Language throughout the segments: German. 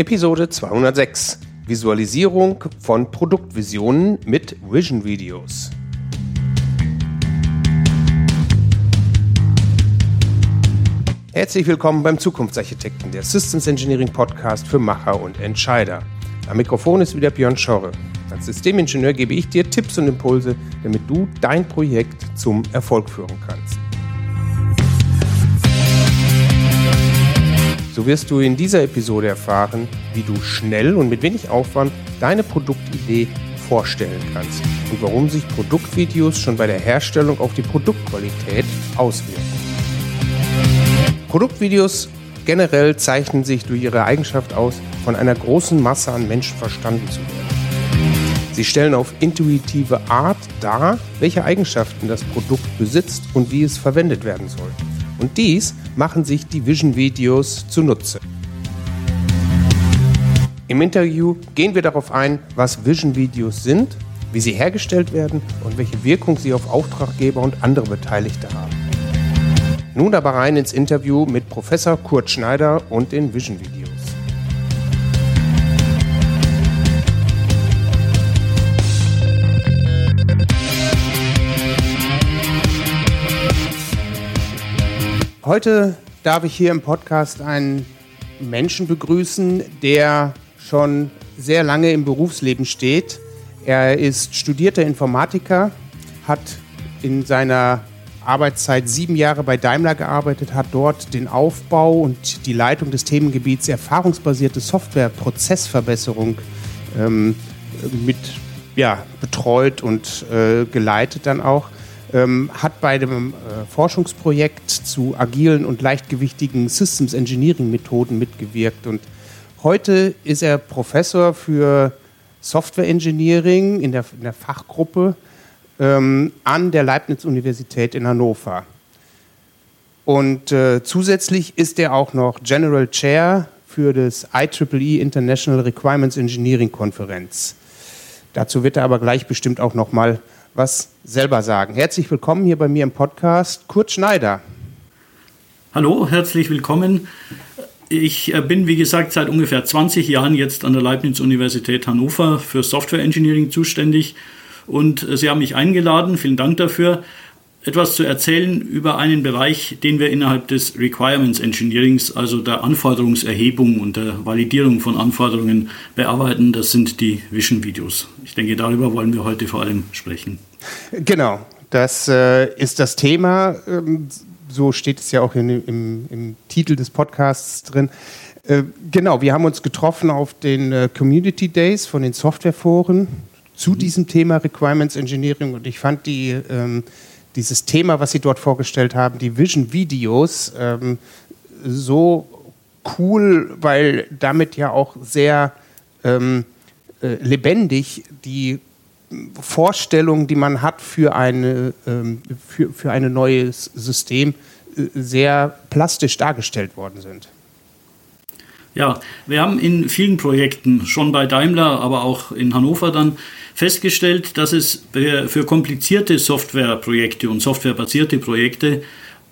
Episode 206 Visualisierung von Produktvisionen mit Vision Videos. Herzlich willkommen beim Zukunftsarchitekten, der Systems Engineering Podcast für Macher und Entscheider. Am Mikrofon ist wieder Björn Schorre. Als Systemingenieur gebe ich dir Tipps und Impulse, damit du dein Projekt zum Erfolg führen kannst. So wirst du in dieser Episode erfahren, wie du schnell und mit wenig Aufwand deine Produktidee vorstellen kannst und warum sich Produktvideos schon bei der Herstellung auf die Produktqualität auswirken. Produktvideos generell zeichnen sich durch ihre Eigenschaft aus, von einer großen Masse an Menschen verstanden zu werden. Sie stellen auf intuitive Art dar, welche Eigenschaften das Produkt besitzt und wie es verwendet werden soll. Und dies machen sich die Vision-Videos zunutze. Im Interview gehen wir darauf ein, was Vision-Videos sind, wie sie hergestellt werden und welche Wirkung sie auf Auftraggeber und andere Beteiligte haben. Nun aber rein ins Interview mit Professor Kurt Schneider und den Vision Videos. Heute darf ich hier im Podcast einen Menschen begrüßen, der schon sehr lange im Berufsleben steht. Er ist studierter Informatiker, hat in seiner Arbeitszeit sieben Jahre bei Daimler gearbeitet, hat dort den Aufbau und die Leitung des Themengebiets erfahrungsbasierte Softwareprozessverbesserung ähm, mit ja, betreut und äh, geleitet dann auch. Ähm, hat bei dem äh, Forschungsprojekt zu agilen und leichtgewichtigen Systems Engineering Methoden mitgewirkt und heute ist er Professor für Software Engineering in der, in der Fachgruppe ähm, an der Leibniz-Universität in Hannover. Und äh, zusätzlich ist er auch noch General Chair für das IEEE e International Requirements Engineering Konferenz. Dazu wird er aber gleich bestimmt auch noch mal was selber sagen. Herzlich willkommen hier bei mir im Podcast, Kurt Schneider. Hallo, herzlich willkommen. Ich äh, bin, wie gesagt, seit ungefähr 20 Jahren jetzt an der Leibniz-Universität Hannover für Software Engineering zuständig und Sie haben mich eingeladen, vielen Dank dafür, etwas zu erzählen über einen Bereich, den wir innerhalb des Requirements Engineerings, also der Anforderungserhebung und der Validierung von Anforderungen bearbeiten. Das sind die Vision-Videos. Ich denke, darüber wollen wir heute vor allem sprechen. Genau, das äh, ist das Thema. Ähm, so steht es ja auch in, im, im, Titel des Podcasts drin. Äh, genau, wir haben uns getroffen auf den äh, Community Days von den Softwareforen zu diesem Thema Requirements Engineering und ich fand die, ähm, dieses Thema, was Sie dort vorgestellt haben, die Vision Videos, ähm, so cool, weil damit ja auch sehr ähm, äh, lebendig die Vorstellungen, die man hat für, eine, ähm, für, für ein neues System, äh, sehr plastisch dargestellt worden sind. Ja, wir haben in vielen Projekten, schon bei Daimler, aber auch in Hannover dann, festgestellt, dass es für komplizierte Softwareprojekte und softwarebasierte Projekte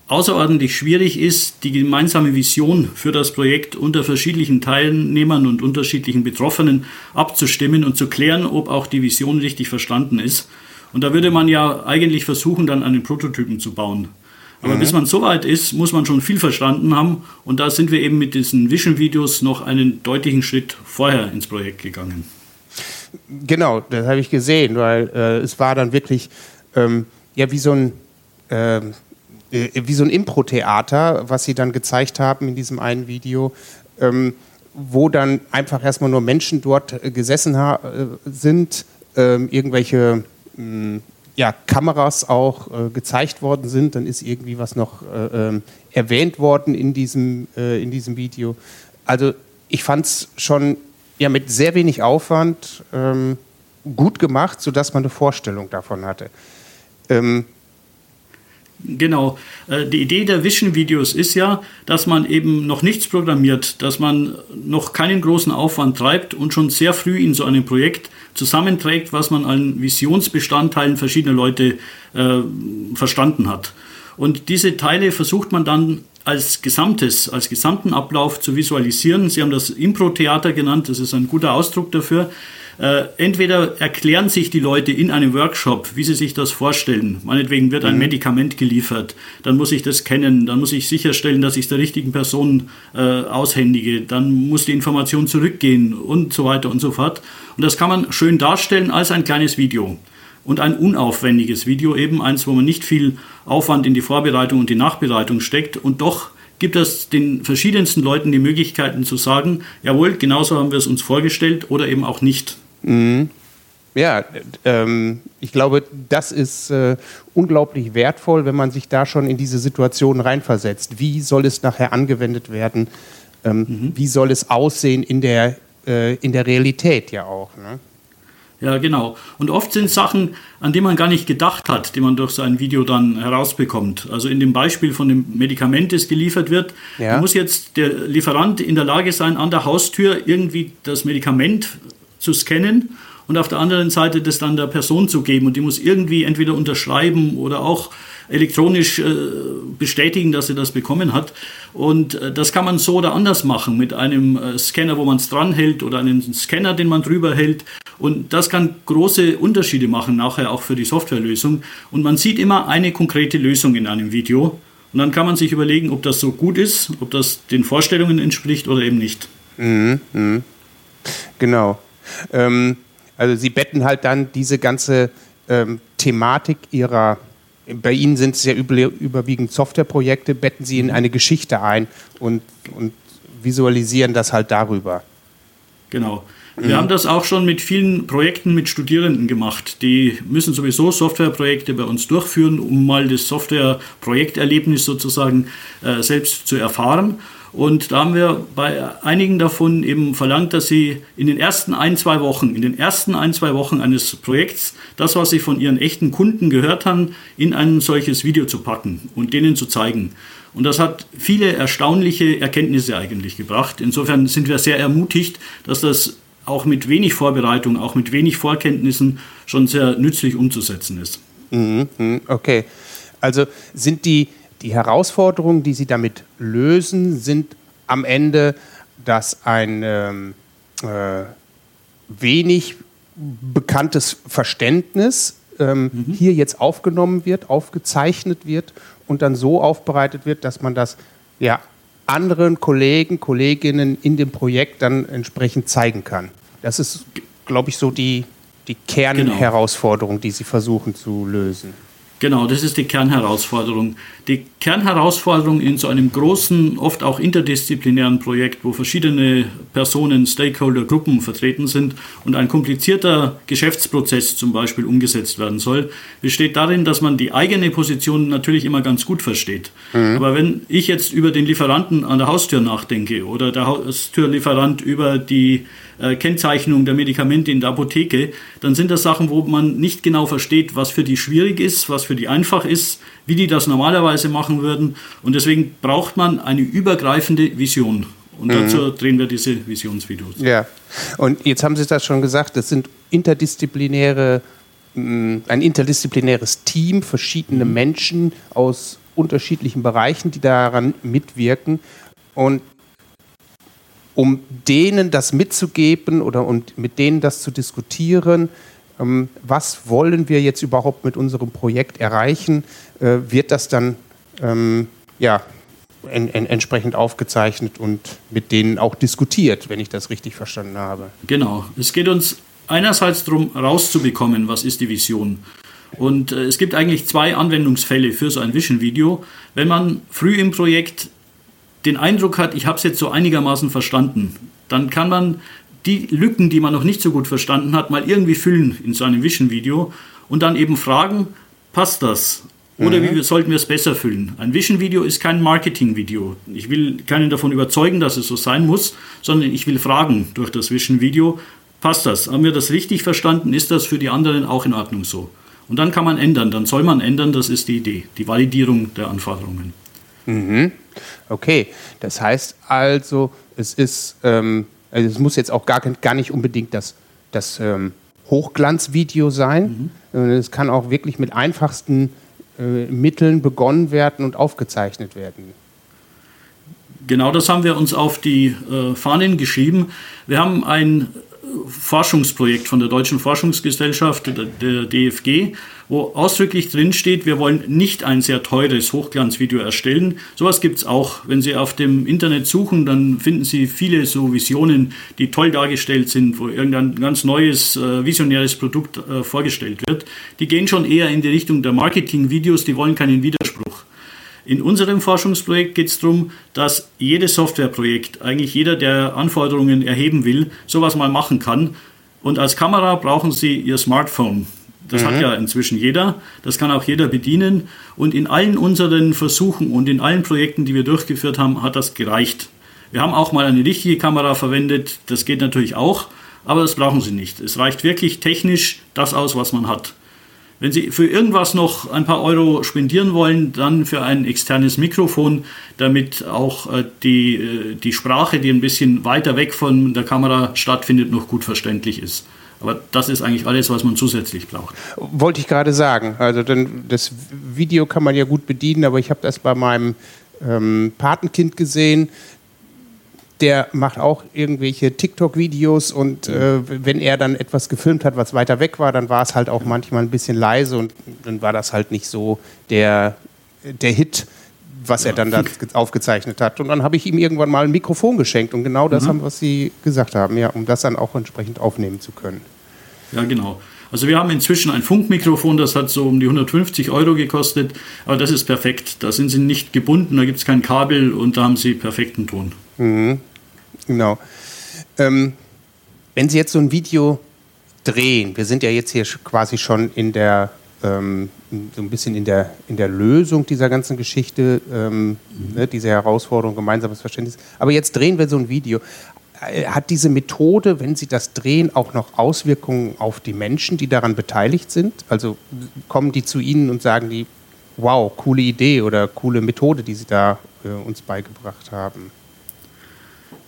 außerordentlich schwierig ist, die gemeinsame Vision für das Projekt unter verschiedenen Teilnehmern und unterschiedlichen Betroffenen abzustimmen und zu klären, ob auch die Vision richtig verstanden ist. Und da würde man ja eigentlich versuchen, dann einen Prototypen zu bauen. Aber mhm. bis man so weit ist, muss man schon viel verstanden haben. Und da sind wir eben mit diesen Vision-Videos noch einen deutlichen Schritt vorher ins Projekt gegangen. Genau, das habe ich gesehen, weil äh, es war dann wirklich ähm, ja wie so ein ähm, äh, wie so ein Impro-Theater, was sie dann gezeigt haben in diesem einen Video, ähm, wo dann einfach erstmal nur Menschen dort äh, gesessen äh, sind, ähm, irgendwelche mh, ja, Kameras auch äh, gezeigt worden sind, dann ist irgendwie was noch äh, ähm, erwähnt worden in diesem, äh, in diesem Video. Also ich fand es schon ja, mit sehr wenig Aufwand ähm, gut gemacht, sodass man eine Vorstellung davon hatte. Ähm, Genau. Äh, die Idee der Vision-Videos ist ja, dass man eben noch nichts programmiert, dass man noch keinen großen Aufwand treibt und schon sehr früh in so einem Projekt zusammenträgt, was man an Visionsbestandteilen verschiedener Leute äh, verstanden hat. Und diese Teile versucht man dann als Gesamtes, als gesamten Ablauf zu visualisieren. Sie haben das Impro-Theater genannt, das ist ein guter Ausdruck dafür. Äh, entweder erklären sich die Leute in einem Workshop, wie sie sich das vorstellen. Meinetwegen wird ein mhm. Medikament geliefert, dann muss ich das kennen, dann muss ich sicherstellen, dass ich es der richtigen Person äh, aushändige, dann muss die Information zurückgehen und so weiter und so fort. Und das kann man schön darstellen als ein kleines Video. Und ein unaufwendiges Video, eben eins, wo man nicht viel Aufwand in die Vorbereitung und die Nachbereitung steckt und doch gibt es den verschiedensten Leuten die Möglichkeiten zu sagen, jawohl, genauso haben wir es uns vorgestellt oder eben auch nicht. Mhm. Ja, ähm, ich glaube, das ist äh, unglaublich wertvoll, wenn man sich da schon in diese Situation reinversetzt. Wie soll es nachher angewendet werden? Ähm, mhm. Wie soll es aussehen in der, äh, in der Realität ja auch? Ne? Ja, genau. Und oft sind Sachen, an die man gar nicht gedacht hat, die man durch so ein Video dann herausbekommt. Also in dem Beispiel von dem Medikament, das geliefert wird, ja. muss jetzt der Lieferant in der Lage sein, an der Haustür irgendwie das Medikament zu scannen und auf der anderen Seite das dann der Person zu geben. Und die muss irgendwie entweder unterschreiben oder auch elektronisch äh, bestätigen, dass sie das bekommen hat. Und äh, das kann man so oder anders machen mit einem äh, Scanner, wo man es dranhält oder einem Scanner, den man drüber hält. Und das kann große Unterschiede machen nachher auch für die Softwarelösung. Und man sieht immer eine konkrete Lösung in einem Video. Und dann kann man sich überlegen, ob das so gut ist, ob das den Vorstellungen entspricht oder eben nicht. Mhm, mh. Genau. Ähm, also Sie betten halt dann diese ganze ähm, Thematik Ihrer, bei Ihnen sind es ja überwiegend Softwareprojekte, betten Sie in mhm. eine Geschichte ein und, und visualisieren das halt darüber. Genau. Wir mhm. haben das auch schon mit vielen Projekten mit Studierenden gemacht. Die müssen sowieso Softwareprojekte bei uns durchführen, um mal das Softwareprojekterlebnis sozusagen äh, selbst zu erfahren. Und da haben wir bei einigen davon eben verlangt, dass sie in den ersten ein, zwei Wochen, in den ersten ein, zwei Wochen eines Projekts, das, was sie von ihren echten Kunden gehört haben, in ein solches Video zu packen und denen zu zeigen. Und das hat viele erstaunliche Erkenntnisse eigentlich gebracht. Insofern sind wir sehr ermutigt, dass das auch mit wenig Vorbereitung, auch mit wenig Vorkenntnissen schon sehr nützlich umzusetzen ist. Mhm, mhm okay. Also sind die die Herausforderungen, die Sie damit lösen, sind am Ende, dass ein ähm, äh, wenig bekanntes Verständnis ähm, mhm. hier jetzt aufgenommen wird, aufgezeichnet wird und dann so aufbereitet wird, dass man das ja, anderen Kollegen, Kolleginnen in dem Projekt dann entsprechend zeigen kann. Das ist, glaube ich, so die, die Kernherausforderung, genau. die Sie versuchen zu lösen. Genau, das ist die Kernherausforderung. Die Kernherausforderung in so einem großen, oft auch interdisziplinären Projekt, wo verschiedene Personen, Stakeholder, Gruppen vertreten sind und ein komplizierter Geschäftsprozess zum Beispiel umgesetzt werden soll, besteht darin, dass man die eigene Position natürlich immer ganz gut versteht. Mhm. Aber wenn ich jetzt über den Lieferanten an der Haustür nachdenke oder der Haustürlieferant über die äh, Kennzeichnung der Medikamente in der Apotheke, dann sind das Sachen, wo man nicht genau versteht, was für die schwierig ist, was für die einfach ist, wie die das normalerweise machen würden. Und deswegen braucht man eine übergreifende Vision. Und mhm. dazu drehen wir diese Visionsvideos. Ja, und jetzt haben Sie das schon gesagt, das sind interdisziplinäre, mm, ein interdisziplinäres Team, verschiedene mhm. Menschen aus unterschiedlichen Bereichen, die daran mitwirken. Und um denen das mitzugeben oder und mit denen das zu diskutieren, was wollen wir jetzt überhaupt mit unserem Projekt erreichen, äh, wird das dann ähm, ja, en, en, entsprechend aufgezeichnet und mit denen auch diskutiert, wenn ich das richtig verstanden habe. Genau. Es geht uns einerseits darum, rauszubekommen, was ist die Vision. Und äh, es gibt eigentlich zwei Anwendungsfälle für so ein Vision-Video. Wenn man früh im Projekt den Eindruck hat, ich habe es jetzt so einigermaßen verstanden, dann kann man die Lücken, die man noch nicht so gut verstanden hat, mal irgendwie füllen in so einem Vision-Video und dann eben fragen, passt das? Oder mhm. wie sollten wir es besser füllen? Ein Vision-Video ist kein Marketing-Video. Ich will keinen davon überzeugen, dass es so sein muss, sondern ich will fragen durch das Vision-Video, passt das? Haben wir das richtig verstanden? Ist das für die anderen auch in Ordnung so? Und dann kann man ändern, dann soll man ändern, das ist die Idee, die Validierung der Anforderungen. Mhm. Okay, das heißt also, es ist, ähm, also es muss jetzt auch gar, gar nicht unbedingt das, das ähm, Hochglanzvideo sein. Mhm. Es kann auch wirklich mit einfachsten äh, Mitteln begonnen werden und aufgezeichnet werden. Genau das haben wir uns auf die äh, Fahnen geschrieben. Wir haben ein Forschungsprojekt von der Deutschen Forschungsgesellschaft, der DFG, wo ausdrücklich drin steht, wir wollen nicht ein sehr teures Hochglanzvideo erstellen. Sowas gibt es auch. Wenn Sie auf dem Internet suchen, dann finden Sie viele so Visionen, die toll dargestellt sind, wo irgendein ganz neues, äh, visionäres Produkt äh, vorgestellt wird. Die gehen schon eher in die Richtung der Marketing-Videos, die wollen keinen Widerspruch. In unserem Forschungsprojekt geht es darum, dass jedes Softwareprojekt, eigentlich jeder, der Anforderungen erheben will, sowas mal machen kann. Und als Kamera brauchen Sie Ihr Smartphone. Das mhm. hat ja inzwischen jeder, das kann auch jeder bedienen. Und in allen unseren Versuchen und in allen Projekten, die wir durchgeführt haben, hat das gereicht. Wir haben auch mal eine richtige Kamera verwendet, das geht natürlich auch, aber das brauchen Sie nicht. Es reicht wirklich technisch das aus, was man hat. Wenn Sie für irgendwas noch ein paar Euro spendieren wollen, dann für ein externes Mikrofon, damit auch äh, die, äh, die Sprache, die ein bisschen weiter weg von der Kamera stattfindet, noch gut verständlich ist. Aber das ist eigentlich alles, was man zusätzlich braucht. Wollte ich gerade sagen. Also denn das Video kann man ja gut bedienen, aber ich habe das bei meinem ähm, Patenkind gesehen der macht auch irgendwelche TikTok-Videos und äh, wenn er dann etwas gefilmt hat, was weiter weg war, dann war es halt auch manchmal ein bisschen leise und dann war das halt nicht so der, der Hit, was er dann da aufgezeichnet hat. Und dann habe ich ihm irgendwann mal ein Mikrofon geschenkt und genau das mhm. haben, was Sie gesagt haben, ja, um das dann auch entsprechend aufnehmen zu können. Ja, genau. Also wir haben inzwischen ein Funkmikrofon, das hat so um die 150 Euro gekostet, aber das ist perfekt. Da sind Sie nicht gebunden, da gibt es kein Kabel und da haben Sie perfekten Ton. Mhm. Genau. Ähm, wenn Sie jetzt so ein Video drehen, wir sind ja jetzt hier quasi schon in der ähm, so ein bisschen in der, in der Lösung dieser ganzen Geschichte, ähm, mhm. ne, diese Herausforderung, gemeinsames Verständnis. Aber jetzt drehen wir so ein Video. Äh, hat diese Methode, wenn Sie das drehen, auch noch Auswirkungen auf die Menschen, die daran beteiligt sind? Also kommen die zu Ihnen und sagen die, wow, coole Idee oder coole Methode, die Sie da äh, uns beigebracht haben?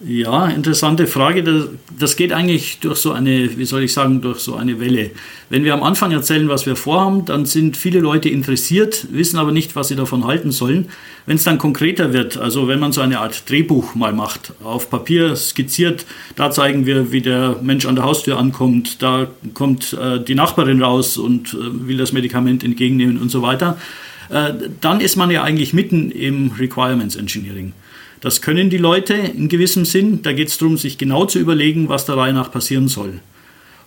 Ja, interessante Frage. Das geht eigentlich durch so eine, wie soll ich sagen, durch so eine Welle. Wenn wir am Anfang erzählen, was wir vorhaben, dann sind viele Leute interessiert, wissen aber nicht, was sie davon halten sollen. Wenn es dann konkreter wird, also wenn man so eine Art Drehbuch mal macht, auf Papier skizziert, da zeigen wir, wie der Mensch an der Haustür ankommt, da kommt äh, die Nachbarin raus und äh, will das Medikament entgegennehmen und so weiter, äh, dann ist man ja eigentlich mitten im Requirements Engineering. Das können die Leute in gewissem Sinn. Da geht es darum, sich genau zu überlegen, was der Reihe nach passieren soll.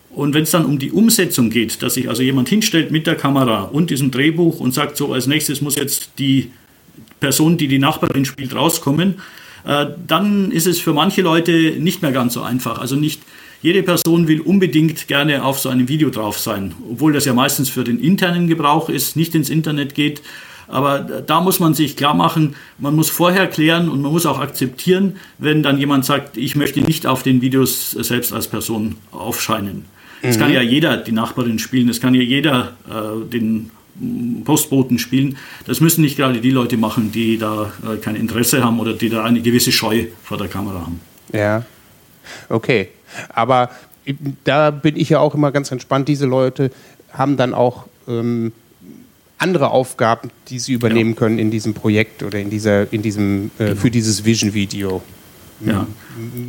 Und wenn es dann um die Umsetzung geht, dass sich also jemand hinstellt mit der Kamera und diesem Drehbuch und sagt, so als nächstes muss jetzt die Person, die die Nachbarin spielt, rauskommen, äh, dann ist es für manche Leute nicht mehr ganz so einfach. Also nicht jede Person will unbedingt gerne auf so einem Video drauf sein, obwohl das ja meistens für den internen Gebrauch ist, nicht ins Internet geht. Aber da muss man sich klar machen, man muss vorher klären und man muss auch akzeptieren, wenn dann jemand sagt, ich möchte nicht auf den Videos selbst als Person aufscheinen. Es mhm. kann ja jeder die Nachbarin spielen, es kann ja jeder äh, den Postboten spielen. Das müssen nicht gerade die Leute machen, die da äh, kein Interesse haben oder die da eine gewisse Scheu vor der Kamera haben. Ja, okay. Aber da bin ich ja auch immer ganz entspannt. Diese Leute haben dann auch ähm, andere Aufgaben, die sie übernehmen ja. können in diesem Projekt oder in dieser, in diesem, äh, genau. für dieses Vision-Video. Ja.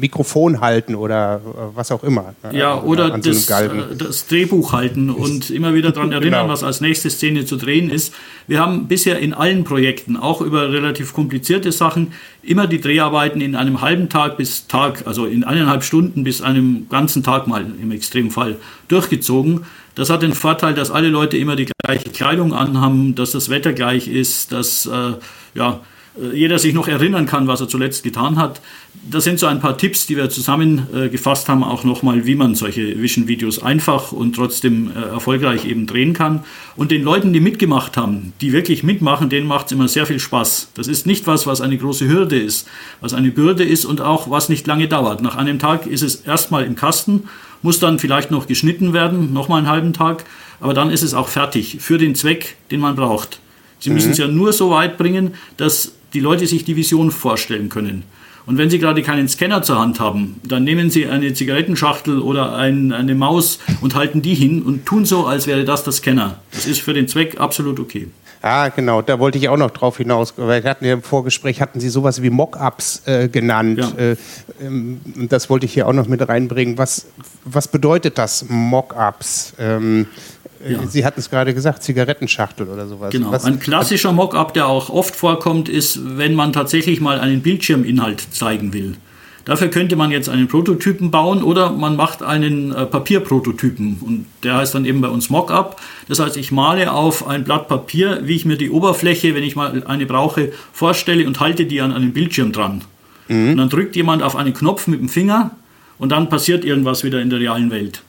Mikrofon halten oder äh, was auch immer. Ne? Ja, oder so das, äh, das, Drehbuch halten und immer wieder daran erinnern, genau. was als nächste Szene zu drehen ist. Wir haben bisher in allen Projekten, auch über relativ komplizierte Sachen, immer die Dreharbeiten in einem halben Tag bis Tag, also in eineinhalb Stunden bis einem ganzen Tag mal im Extremfall durchgezogen. Das hat den Vorteil, dass alle Leute immer die gleiche Kleidung anhaben, dass das Wetter gleich ist, dass äh, ja, äh, jeder sich noch erinnern kann, was er zuletzt getan hat. Das sind so ein paar Tipps, die wir zusammengefasst haben, auch nochmal, wie man solche Vision-Videos einfach und trotzdem äh, erfolgreich eben drehen kann. Und den Leuten, die mitgemacht haben, die wirklich mitmachen, denen macht es immer sehr viel Spaß. Das ist nicht was, was eine große Hürde ist, was eine Bürde ist und auch was nicht lange dauert. Nach einem Tag ist es erstmal im Kasten muss dann vielleicht noch geschnitten werden, nochmal einen halben Tag, aber dann ist es auch fertig für den Zweck, den man braucht. Sie mhm. müssen es ja nur so weit bringen, dass die Leute sich die Vision vorstellen können. Und wenn Sie gerade keinen Scanner zur Hand haben, dann nehmen Sie eine Zigarettenschachtel oder ein, eine Maus und halten die hin und tun so, als wäre das der Scanner. Das ist für den Zweck absolut okay. Ah, genau, da wollte ich auch noch drauf hinaus. Weil wir hatten ja im Vorgespräch hatten Sie sowas wie Mockups äh, genannt. Ja. Äh, ähm, das wollte ich hier auch noch mit reinbringen. Was, was bedeutet das, Mockups? Ähm, äh, ja. Sie hatten es gerade gesagt, Zigarettenschachtel oder sowas. Genau. Was, Ein klassischer Mockup, der auch oft vorkommt, ist, wenn man tatsächlich mal einen Bildschirminhalt zeigen will. Dafür könnte man jetzt einen Prototypen bauen oder man macht einen äh, Papierprototypen und der heißt dann eben bei uns Mockup. Das heißt, ich male auf ein Blatt Papier, wie ich mir die Oberfläche, wenn ich mal eine brauche, vorstelle und halte die an einen Bildschirm dran. Mhm. Und dann drückt jemand auf einen Knopf mit dem Finger und dann passiert irgendwas wieder in der realen Welt.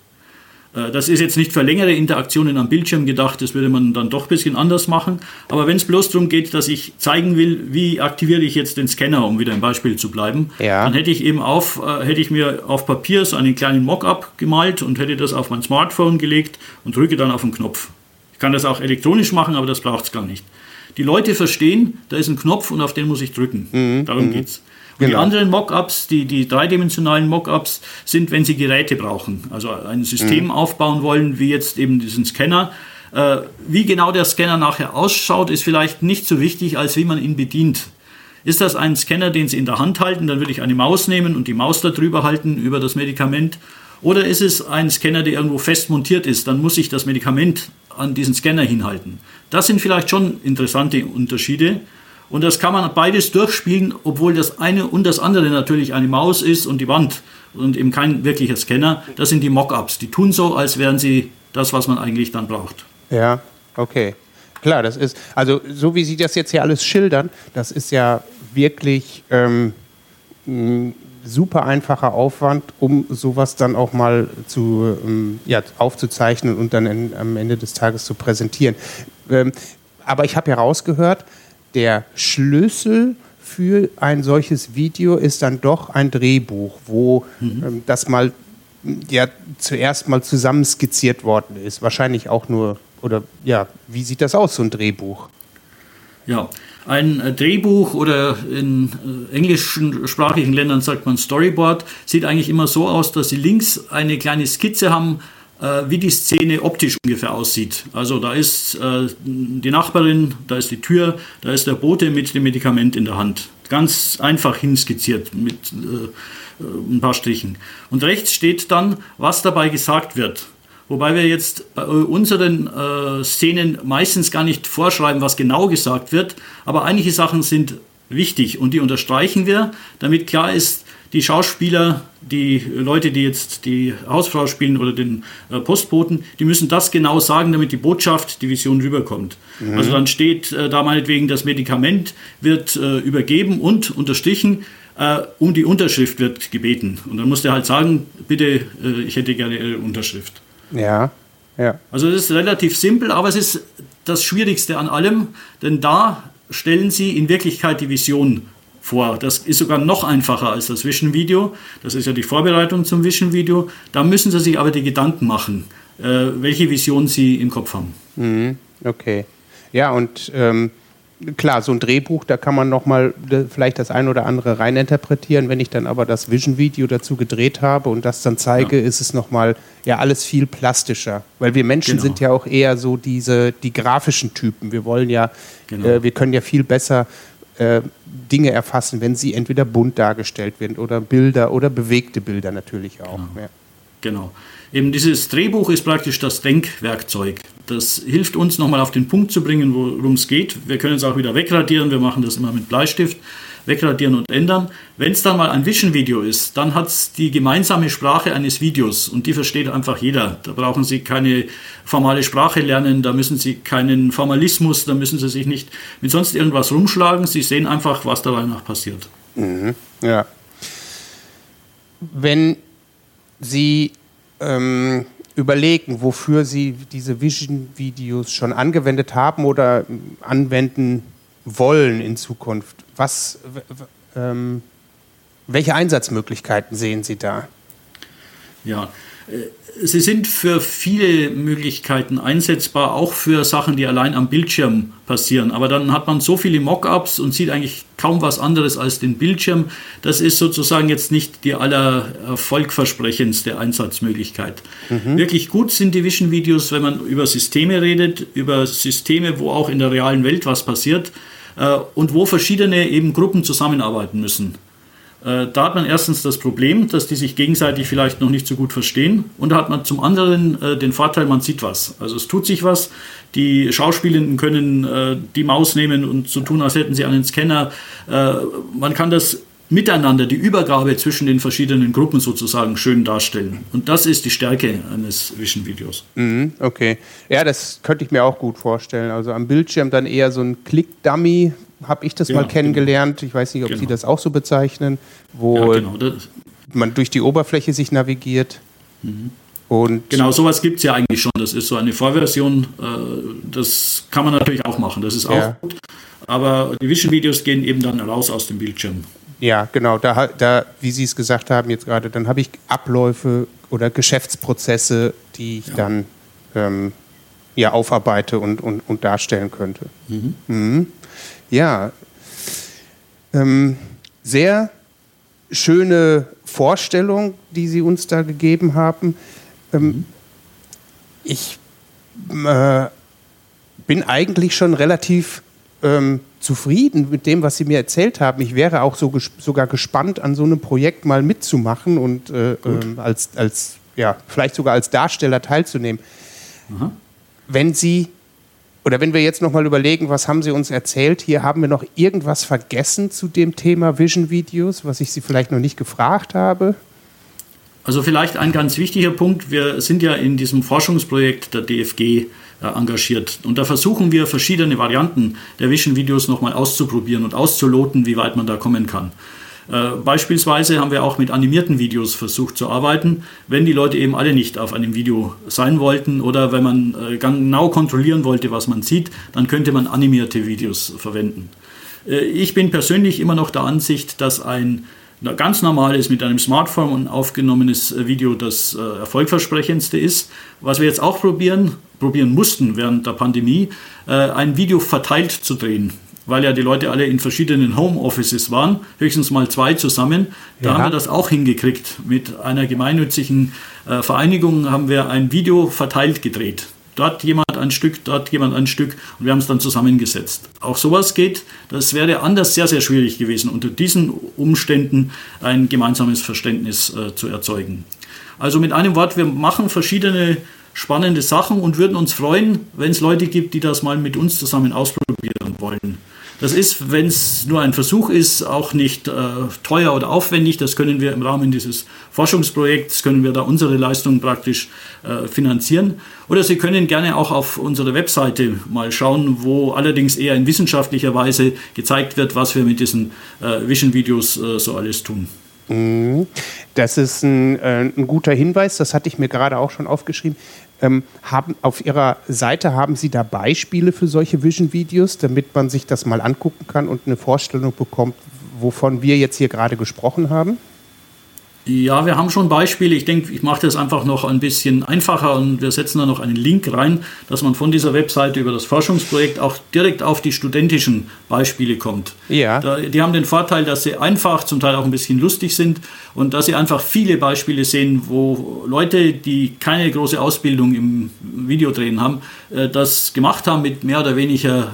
Äh, das ist jetzt nicht für längere Interaktionen am Bildschirm gedacht, das würde man dann doch ein bisschen anders machen. Aber wenn es bloß darum geht, dass ich zeigen will, wie aktiviere ich jetzt den Scanner, um wieder im Beispiel zu bleiben, ja. dann hätte ich eben auf, äh, hätte ich mir auf Papier so einen kleinen Mockup gemalt und hätte das auf mein Smartphone gelegt und drücke dann auf den Knopf. Ich kann das auch elektronisch machen, aber das braucht es gar nicht. Die Leute verstehen, da ist ein Knopf und auf den muss ich drücken. Mhm. Darum mhm. es. Genau. Die anderen Mockups, die, die dreidimensionalen Mockups, sind, wenn Sie Geräte brauchen, also ein System mhm. aufbauen wollen, wie jetzt eben diesen Scanner. Äh, wie genau der Scanner nachher ausschaut, ist vielleicht nicht so wichtig, als wie man ihn bedient. Ist das ein Scanner, den Sie in der Hand halten, dann würde ich eine Maus nehmen und die Maus darüber halten, über das Medikament. Oder ist es ein Scanner, der irgendwo fest montiert ist, dann muss ich das Medikament an diesen Scanner hinhalten. Das sind vielleicht schon interessante Unterschiede. Und das kann man beides durchspielen, obwohl das eine und das andere natürlich eine Maus ist und die Wand und eben kein wirklicher Scanner. Das sind die Mockups. Die tun so, als wären sie das, was man eigentlich dann braucht. Ja, okay. Klar, das ist, also so wie Sie das jetzt hier alles schildern, das ist ja wirklich ähm, ein super einfacher Aufwand, um sowas dann auch mal zu, ähm, ja, aufzuzeichnen und dann in, am Ende des Tages zu präsentieren. Ähm, aber ich habe herausgehört, der Schlüssel für ein solches Video ist dann doch ein Drehbuch, wo mhm. ähm, das mal ja zuerst mal zusammen skizziert worden ist. Wahrscheinlich auch nur, oder ja, wie sieht das aus, so ein Drehbuch? Ja, ein äh, Drehbuch oder in äh, englischen sprachigen Ländern sagt man Storyboard, sieht eigentlich immer so aus, dass Sie links eine kleine Skizze haben, wie die Szene optisch ungefähr aussieht. Also da ist äh, die Nachbarin, da ist die Tür, da ist der Bote mit dem Medikament in der Hand. Ganz einfach hinskizziert mit äh, ein paar Strichen. Und rechts steht dann, was dabei gesagt wird. Wobei wir jetzt bei unseren äh, Szenen meistens gar nicht vorschreiben, was genau gesagt wird, aber einige Sachen sind wichtig und die unterstreichen wir, damit klar ist, die Schauspieler, die Leute, die jetzt die Hausfrau spielen oder den äh, Postboten, die müssen das genau sagen, damit die Botschaft, die Vision rüberkommt. Mhm. Also dann steht äh, da meinetwegen, das Medikament wird äh, übergeben und unterstrichen, äh, um die Unterschrift wird gebeten. Und dann muss der halt sagen, bitte, äh, ich hätte gerne Ihre Unterschrift. Ja, ja. Also es ist relativ simpel, aber es ist das Schwierigste an allem, denn da stellen Sie in Wirklichkeit die Vision vor. Das ist sogar noch einfacher als das Vision-Video. Das ist ja die Vorbereitung zum Vision-Video. Da müssen Sie sich aber die Gedanken machen, äh, welche Vision Sie im Kopf haben. Mhm. Okay. Ja, und ähm, klar, so ein Drehbuch, da kann man nochmal vielleicht das ein oder andere reininterpretieren. Wenn ich dann aber das Vision-Video dazu gedreht habe und das dann zeige, ja. ist es nochmal ja alles viel plastischer. Weil wir Menschen genau. sind ja auch eher so diese, die grafischen Typen. Wir wollen ja, genau. äh, wir können ja viel besser äh, Dinge erfassen, wenn sie entweder bunt dargestellt werden oder Bilder oder bewegte Bilder natürlich auch. Genau. Ja. genau. Eben dieses Drehbuch ist praktisch das Denkwerkzeug. Das hilft uns nochmal auf den Punkt zu bringen, worum es geht. Wir können es auch wieder wegradieren. Wir machen das immer mit Bleistift wegradieren und ändern. Wenn es dann mal ein Vision-Video ist, dann hat es die gemeinsame Sprache eines Videos und die versteht einfach jeder. Da brauchen Sie keine formale Sprache lernen, da müssen Sie keinen Formalismus, da müssen Sie sich nicht mit sonst irgendwas rumschlagen. Sie sehen einfach, was dabei noch passiert. Mhm. Ja. Wenn Sie ähm, überlegen, wofür Sie diese Vision-Videos schon angewendet haben oder anwenden wollen in Zukunft, was, ähm, welche Einsatzmöglichkeiten sehen Sie da? Ja, sie sind für viele Möglichkeiten einsetzbar, auch für Sachen, die allein am Bildschirm passieren. Aber dann hat man so viele Mockups und sieht eigentlich kaum was anderes als den Bildschirm. Das ist sozusagen jetzt nicht die aller erfolgversprechendste Einsatzmöglichkeit. Mhm. Wirklich gut sind die Vision-Videos, wenn man über Systeme redet, über Systeme, wo auch in der realen Welt was passiert äh, und wo verschiedene eben Gruppen zusammenarbeiten müssen. Äh, da hat man erstens das Problem, dass die sich gegenseitig vielleicht noch nicht so gut verstehen. Und da hat man zum anderen äh, den Vorteil, man sieht was. Also es tut sich was. Die Schauspielenden können äh, die Maus nehmen und so tun, als hätten sie einen Scanner. Äh, man kann das miteinander, die Übergabe zwischen den verschiedenen Gruppen sozusagen schön darstellen. Und das ist die Stärke eines Vision-Videos. Mhm, okay. Ja, das könnte ich mir auch gut vorstellen. Also am Bildschirm dann eher so ein Click-Dummy, habe ich das ja, mal kennengelernt. Genau. Ich weiß nicht, ob genau. Sie das auch so bezeichnen, wo ja, genau. man durch die Oberfläche sich navigiert. Mhm. Und genau, sowas gibt es ja eigentlich schon. Das ist so eine Vorversion. Äh, das kann man natürlich auch machen. Das ist auch ja. gut. Aber die Vision-Videos gehen eben dann raus aus dem Bildschirm. Ja, genau. Da, da wie Sie es gesagt haben jetzt gerade, dann habe ich Abläufe oder Geschäftsprozesse, die ich ja. dann ähm, ja, aufarbeite und, und, und darstellen könnte. Mhm. Mhm. Ja, ähm, sehr schöne Vorstellung, die Sie uns da gegeben haben. Ähm, mhm. Ich äh, bin eigentlich schon relativ ähm, zufrieden mit dem, was Sie mir erzählt haben. Ich wäre auch so ges sogar gespannt, an so einem Projekt mal mitzumachen und äh, ähm, als, als, ja, vielleicht sogar als Darsteller teilzunehmen. Aha. Wenn Sie oder wenn wir jetzt nochmal überlegen, was haben Sie uns erzählt, hier haben wir noch irgendwas vergessen zu dem Thema Vision Videos, was ich Sie vielleicht noch nicht gefragt habe? Also vielleicht ein ganz wichtiger Punkt. Wir sind ja in diesem Forschungsprojekt der DFG engagiert und da versuchen wir verschiedene Varianten der Vision Videos nochmal auszuprobieren und auszuloten, wie weit man da kommen kann. Äh, beispielsweise haben wir auch mit animierten Videos versucht zu arbeiten, wenn die Leute eben alle nicht auf einem Video sein wollten oder wenn man äh, genau kontrollieren wollte, was man sieht, dann könnte man animierte Videos verwenden. Äh, ich bin persönlich immer noch der Ansicht, dass ein ganz normales mit einem Smartphone aufgenommenes Video das erfolgversprechendste ist. Was wir jetzt auch probieren, probieren mussten während der Pandemie, ein Video verteilt zu drehen weil ja die Leute alle in verschiedenen Homeoffices waren, höchstens mal zwei zusammen. Da ja. haben wir das auch hingekriegt. Mit einer gemeinnützigen äh, Vereinigung haben wir ein Video verteilt gedreht. Dort jemand ein Stück, dort jemand ein Stück und wir haben es dann zusammengesetzt. Auch sowas geht. Das wäre anders sehr, sehr schwierig gewesen, unter diesen Umständen ein gemeinsames Verständnis äh, zu erzeugen. Also mit einem Wort, wir machen verschiedene spannende Sachen und würden uns freuen, wenn es Leute gibt, die das mal mit uns zusammen ausprobieren wollen. Das ist, wenn es nur ein Versuch ist, auch nicht äh, teuer oder aufwendig. Das können wir im Rahmen dieses Forschungsprojekts, können wir da unsere Leistungen praktisch äh, finanzieren. Oder Sie können gerne auch auf unserer Webseite mal schauen, wo allerdings eher in wissenschaftlicher Weise gezeigt wird, was wir mit diesen äh, Vision-Videos äh, so alles tun. Mhm. Das ist ein, äh, ein, guter Hinweis, das hatte ich mir gerade auch schon aufgeschrieben. Ähm, haben, auf Ihrer Seite haben Sie da Beispiele für solche Vision-Videos, damit man sich das mal angucken kann und eine Vorstellung bekommt, wovon wir jetzt hier gerade gesprochen haben? Ja, wir haben schon Beispiele. Ich denke, ich mache das einfach noch ein bisschen einfacher und wir setzen da noch einen Link rein, dass man von dieser Webseite über das Forschungsprojekt auch direkt auf die studentischen Beispiele kommt. Ja. Da, die haben den Vorteil, dass sie einfach, zum Teil auch ein bisschen lustig sind und dass sie einfach viele Beispiele sehen, wo Leute, die keine große Ausbildung im Videodrehen haben, äh, das gemacht haben mit mehr oder weniger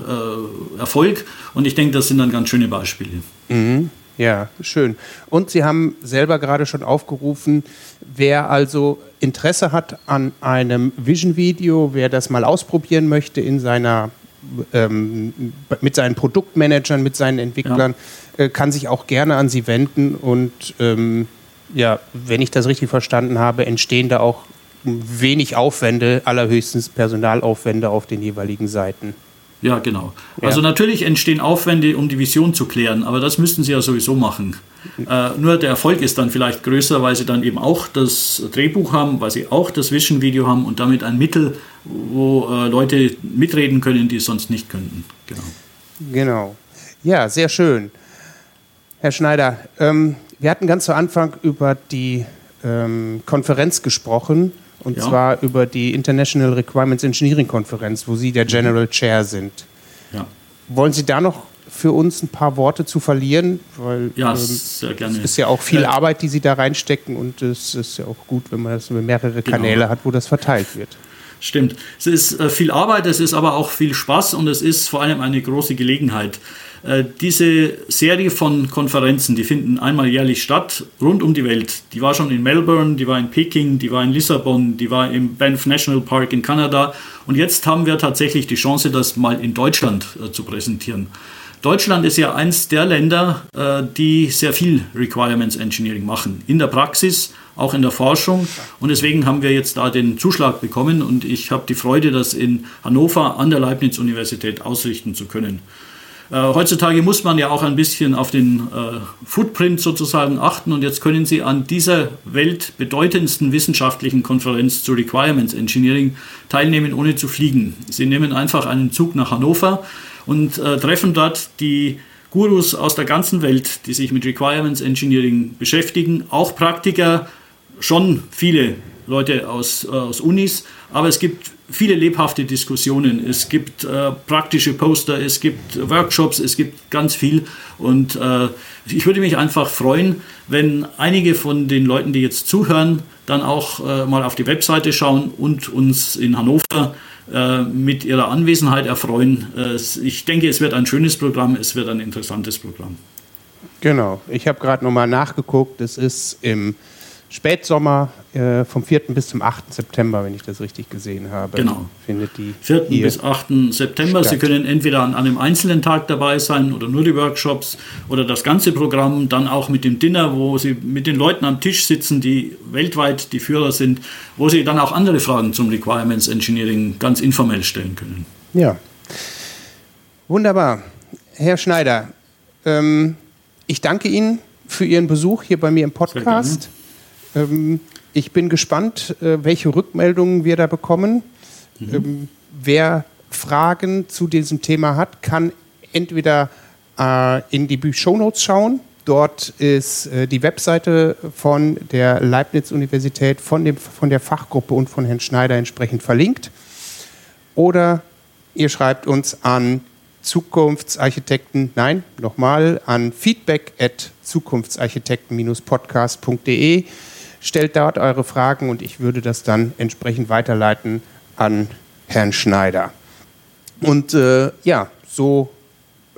äh, Erfolg. Und ich denke, das sind dann ganz schöne Beispiele. Mhm. Ja, schön. Und Sie haben selber gerade schon aufgerufen, wer also Interesse hat an einem Vision-Video, wer das mal ausprobieren möchte in seiner ähm, mit seinen Produktmanagern, mit seinen Entwicklern, ja. äh, kann sich auch gerne an Sie wenden. Und ähm, ja, wenn ich das richtig verstanden habe, entstehen da auch wenig Aufwände, allerhöchstens Personalaufwände auf den jeweiligen Seiten. Ja, genau. Ja. Also natürlich entstehen Aufwände, um die Vision zu klären, aber das müssten Sie ja sowieso machen. Äh, nur der Erfolg ist dann vielleicht größer, weil Sie dann eben auch das Drehbuch haben, weil Sie auch das Vision-Video haben und damit ein Mittel, wo äh, Leute mitreden können, die es sonst nicht könnten. Genau. Genau. Ja, sehr schön. Herr Schneider, ähm, wir hatten ganz zu Anfang über die ähm, Konferenz gesprochen, und ja. zwar über die International Requirements Engineering Konferenz, wo Sie der General Chair sind. Ja. Wollen Sie da noch für uns ein paar Worte zu verlieren? Weil, ja, ähm, sehr gerne. Es ist ja auch viel äh, Arbeit, die Sie da reinstecken und es ist ja auch gut, wenn man das über mehrere genau. Kanäle hat, wo das verteilt wird. Stimmt. Es ist äh, viel Arbeit, es ist aber auch viel Spaß und es ist vor allem eine große Gelegenheit. Äh, diese Serie von Konferenzen, die finden einmal jährlich statt, rund um die Welt. Die war schon in Melbourne, die war in Peking, die war in Lissabon, die war im Banff National Park in Kanada und jetzt haben wir tatsächlich die Chance, das mal in Deutschland äh, zu präsentieren. Deutschland ist ja eins der Länder, äh, die sehr viel Requirements Engineering machen. In der Praxis, auch in der Forschung. Und deswegen haben wir jetzt da den Zuschlag bekommen und ich habe die Freude, das in Hannover an der Leibniz-Universität ausrichten zu können. Äh, heutzutage muss man ja auch ein bisschen auf den äh, Footprint sozusagen achten und jetzt können Sie an dieser weltbedeutendsten wissenschaftlichen Konferenz zu Requirements Engineering teilnehmen, ohne zu fliegen. Sie nehmen einfach einen Zug nach Hannover und äh, treffen dort die Gurus aus der ganzen Welt, die sich mit Requirements Engineering beschäftigen, auch Praktiker, schon viele Leute aus, äh, aus Unis, aber es gibt viele lebhafte Diskussionen, es gibt äh, praktische Poster, es gibt Workshops, es gibt ganz viel. Und äh, ich würde mich einfach freuen, wenn einige von den Leuten, die jetzt zuhören, dann auch äh, mal auf die Webseite schauen und uns in Hannover äh, mit ihrer Anwesenheit erfreuen. Äh, ich denke, es wird ein schönes Programm, es wird ein interessantes Programm. Genau, ich habe gerade nochmal nachgeguckt, es ist im Spätsommer äh, vom 4. bis zum 8. September, wenn ich das richtig gesehen habe. Genau. Findet die 4. bis 8. September. Statt. Sie können entweder an einem einzelnen Tag dabei sein oder nur die Workshops oder das ganze Programm, dann auch mit dem Dinner, wo Sie mit den Leuten am Tisch sitzen, die weltweit die Führer sind, wo Sie dann auch andere Fragen zum Requirements Engineering ganz informell stellen können. Ja. Wunderbar. Herr Schneider, ähm, ich danke Ihnen für Ihren Besuch hier bei mir im Podcast. Ähm, ich bin gespannt, äh, welche Rückmeldungen wir da bekommen. Mhm. Ähm, wer Fragen zu diesem Thema hat, kann entweder äh, in die Shownotes schauen. Dort ist äh, die Webseite von der Leibniz-Universität, von, von der Fachgruppe und von Herrn Schneider entsprechend verlinkt. Oder ihr schreibt uns an Zukunftsarchitekten, nein, nochmal, an feedback at zukunftsarchitekten-podcast.de stellt dort eure Fragen und ich würde das dann entsprechend weiterleiten an Herrn Schneider. Und äh, ja, so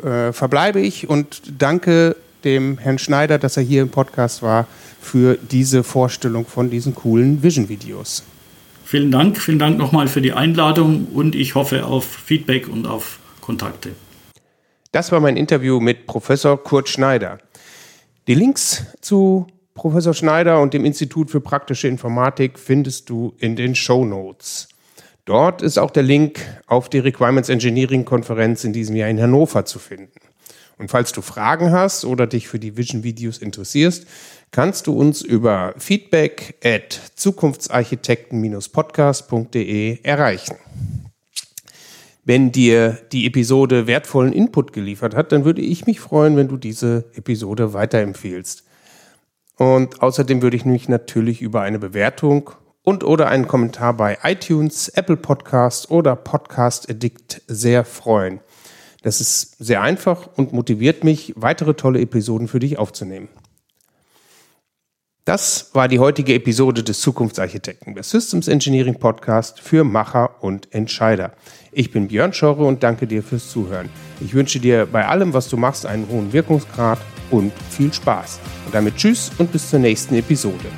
äh, verbleibe ich und danke dem Herrn Schneider, dass er hier im Podcast war, für diese Vorstellung von diesen coolen Vision-Videos. Vielen Dank, vielen Dank nochmal für die Einladung und ich hoffe auf Feedback und auf Kontakte. Das war mein Interview mit Professor Kurt Schneider. Die Links zu Professor Schneider und dem Institut für praktische Informatik findest du in den Show Notes. Dort ist auch der Link auf die Requirements Engineering Konferenz in diesem Jahr in Hannover zu finden. Und falls du Fragen hast oder dich für die Vision Videos interessierst, kannst du uns über feedback at zukunftsarchitekten-podcast.de erreichen. Wenn dir die Episode wertvollen Input geliefert hat, dann würde ich mich freuen, wenn du diese Episode weiterempfehlst. Und außerdem würde ich mich natürlich über eine Bewertung und oder einen Kommentar bei iTunes, Apple Podcast oder Podcast Addict sehr freuen. Das ist sehr einfach und motiviert mich, weitere tolle Episoden für dich aufzunehmen. Das war die heutige Episode des Zukunftsarchitekten, der Systems Engineering Podcast für Macher und Entscheider. Ich bin Björn Schorre und danke dir fürs Zuhören. Ich wünsche dir bei allem, was du machst, einen hohen Wirkungsgrad und viel Spaß. Und damit tschüss und bis zur nächsten Episode.